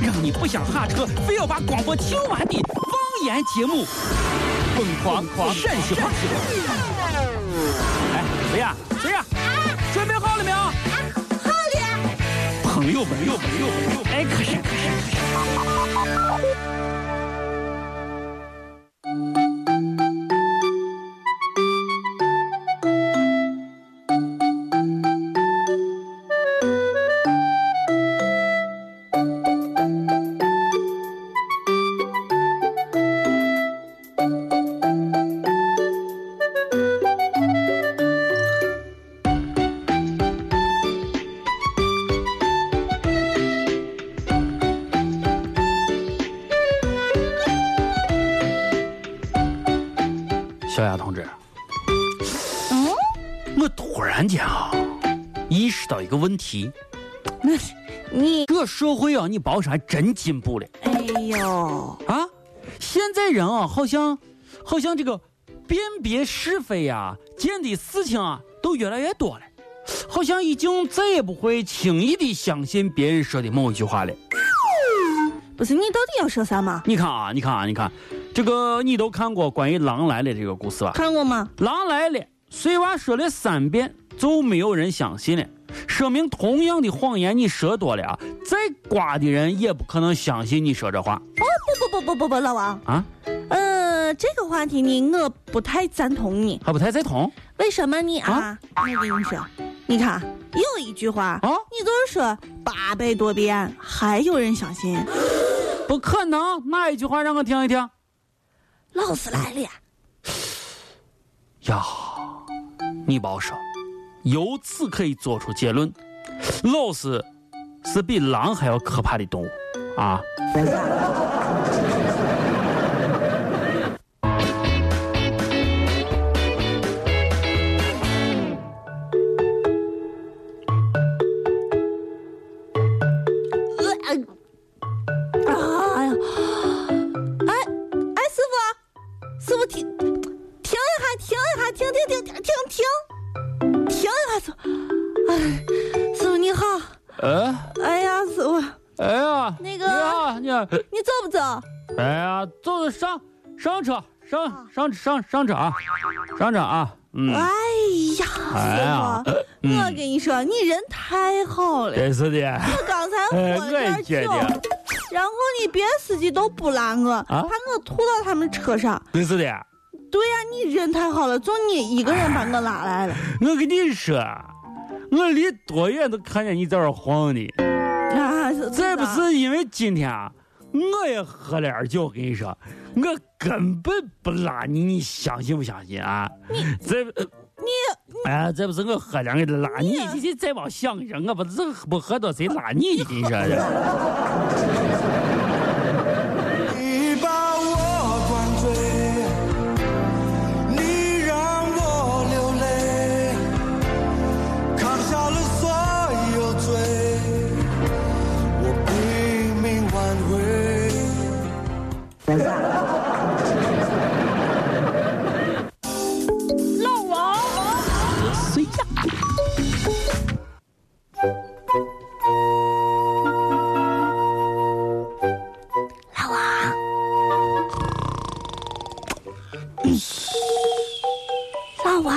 让你不想下车，非要把广播听完的方言节目《疯狂狂陕西话》。哎，谁呀？谁呀？准备好了没有？好了，朋友们，朋友们，朋友们，哎，可是，可是，可是。小雅同志，嗯，我突然间啊，意识到一个问题：那你，这社会啊，你别说还真进步了哎呦，啊！现在人啊，好像，好像这个辨别是非呀、见的事情啊，都越来越多了，好像已经再也不会轻易的相信别人说的某一句话了。不是你到底要说啥嘛？你看啊，你看啊，你看，这个你都看过关于狼来了这个故事吧？看过吗？狼来了，碎娃说了三遍，就没有人相信了。说明同样的谎言你说多了啊，再瓜的人也不可能相信你说这话哦不不不不不不，老王，啊，呃，这个话题呢，我不太赞同你。还不太赞同为什么呢？啊啊，我跟你说，你看有一句话，啊？你就是说八百多遍还有人相信，不可能，哪一句话让我听一听？老师来了。呀，你别说，由此可以做出结论，老师是比狼还要可怕的动物啊！师傅你好，呃，哎呀，师傅，哎呀，那个你好，你好。你走不走？哎呀，走上上车，上上上上车啊，上车啊，嗯，哎呀，师傅，嗯我跟你说，你人太好了。真是的，我刚才喝哎了点酒得，然后你，别的司机都不拦我，怕我吐到他们车上。真是的。对呀、你人太好了，就你一个人把我拉来了。我跟你说，我离多远都看见你在这晃呢。啊，是这不是因为今天啊，我也喝了点酒，跟你说，我根本不拉你，你相信不相信啊？这不你哎，这不是我喝点给拉你，你这再往想着，我不是不喝多谁拉你的？跟你说这。老王，谁呀？老王，老王，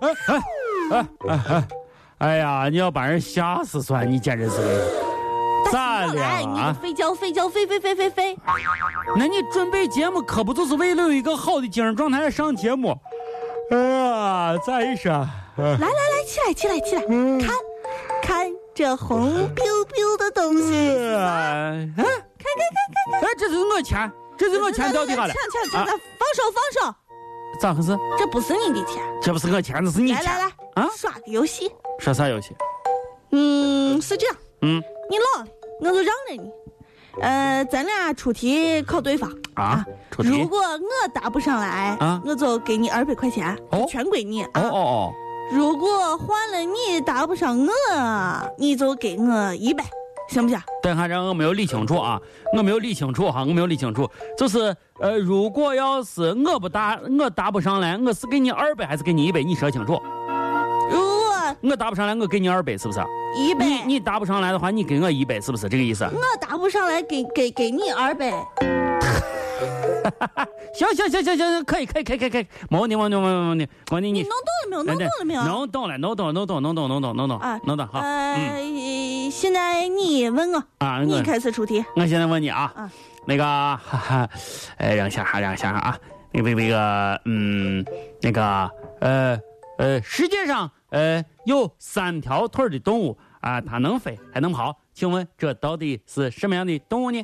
哎哎哎！哎呀，你要把人吓死算，你简直是个咋了来，你啊？飞叫飞叫飞飞飞飞飞，那你准备节目可不就是为了有一个好的精神状态上节目？哎呀，咋一说？来来来，起来起来起来，嗯看，看这红 biu biu 的东西，哎，看看看看看，哎，这是我钱，这是我钱掉地下了抢抢抢！啊放手放手，咋回事？这不是你的钱。这不是我钱，这是你钱来来来，啊？耍个游戏。耍啥游戏？嗯，是这样，嗯你老了，我就让着你。呃，咱俩出题考对方啊，出题。如果我答不上来，啊我就给你二百块钱，哦全归你啊。哦哦哦，如果换了你答不上我，你就给我一百，行不行？等下让我没有理清楚啊，我没有理清楚哈，我没有理清楚，就是呃，如果要是我不答，我答不上来，我是给你二百还是给你一百？你说清楚。我答不上来，我给你二百，是不是？一百，你你答不上来的话，你给我一百，是不是这个意思？我答不上来，给给给你二百。行行行行行，可以可以可以可以可以，没问题没问题没问题没问题，你你弄懂了没有？弄懂了没有？弄懂了，弄懂了，弄懂，弄懂，弄懂，弄懂，啊弄懂，好，嗯呃，现在你问我，啊，你开始出题。我现在问你啊啊，那个，哈哈，呃，让我想哈，让我想想啊，那个那个，嗯，那个，呃呃，世界上呃有三条腿儿的动物啊，它能飞还能跑，请问这到底是什么样的动物呢？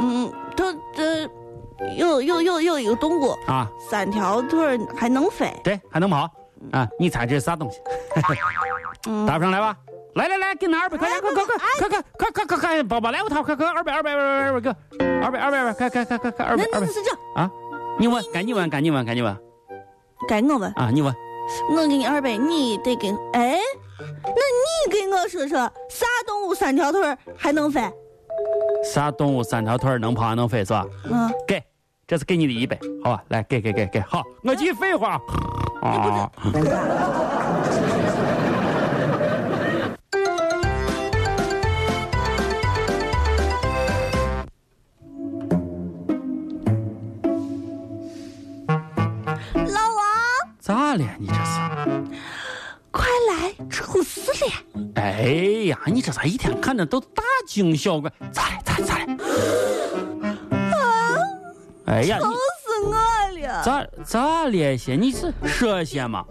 嗯，它这有有有有一个动物，啊，三条腿儿还能飞。对，还能跑啊，你猜这是啥东西？嗯答不上来吧？来来来，给拿二百块钱，快快快快快快快快快，宝宝来我掏，快快二百二百二百二百个，二百二百二百，快快快快快二百二百那那是这样，啊！你问，赶紧问，赶紧问，赶紧问该我问，啊！你问，我给你二百，你得给。哎，那你给我说说，啥动物三条腿儿还能飞？啥动物三条腿儿能跑还能飞是吧？嗯，给，这是给你的一百，好吧？来，给给给给，好，我继续废话。啊，快来出事了！哎呀，你这咋一天看着都大惊小怪？咋了？咋了？咋了？啊哎呀，愁死我了！咋咋了些？你是说些嘛？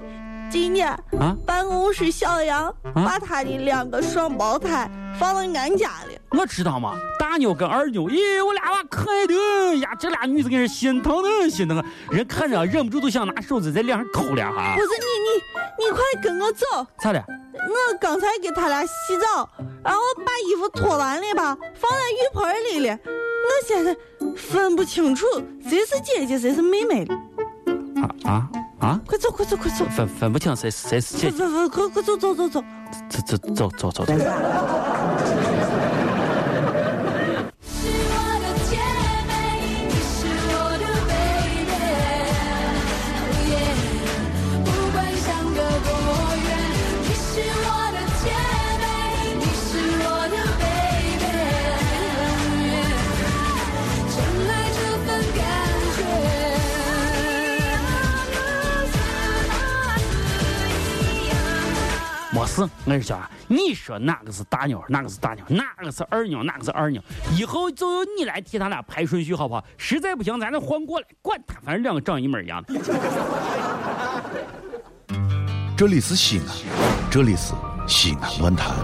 今天啊办公室小杨把他的两个双胞胎放到俺家里。我知道嘛，大妞跟二妞，咦，我俩娃可爱的呀，这俩女子给人心疼的心疼啊，人看着忍不住都想拿手指在脸上抠两下不。是你你你快跟我走！咋了？我刚才给他俩洗澡，然后把衣服脱完了吧，放在浴盆里了。我现在分不清楚谁是姐姐谁是妹妹了。啊啊啊！快走快走快走！分分不清谁谁是姐姐快，快快快走走走走！走走走走走走。是。我跟你说啊，你说哪个是大鸟，哪个是大鸟，哪个是二鸟，哪个是二鸟，以后就由你来替他俩排顺序，好不好？实在不行，咱再换过来，管他，反正两个长一模一样的。这里是西安，这里是西安论坛。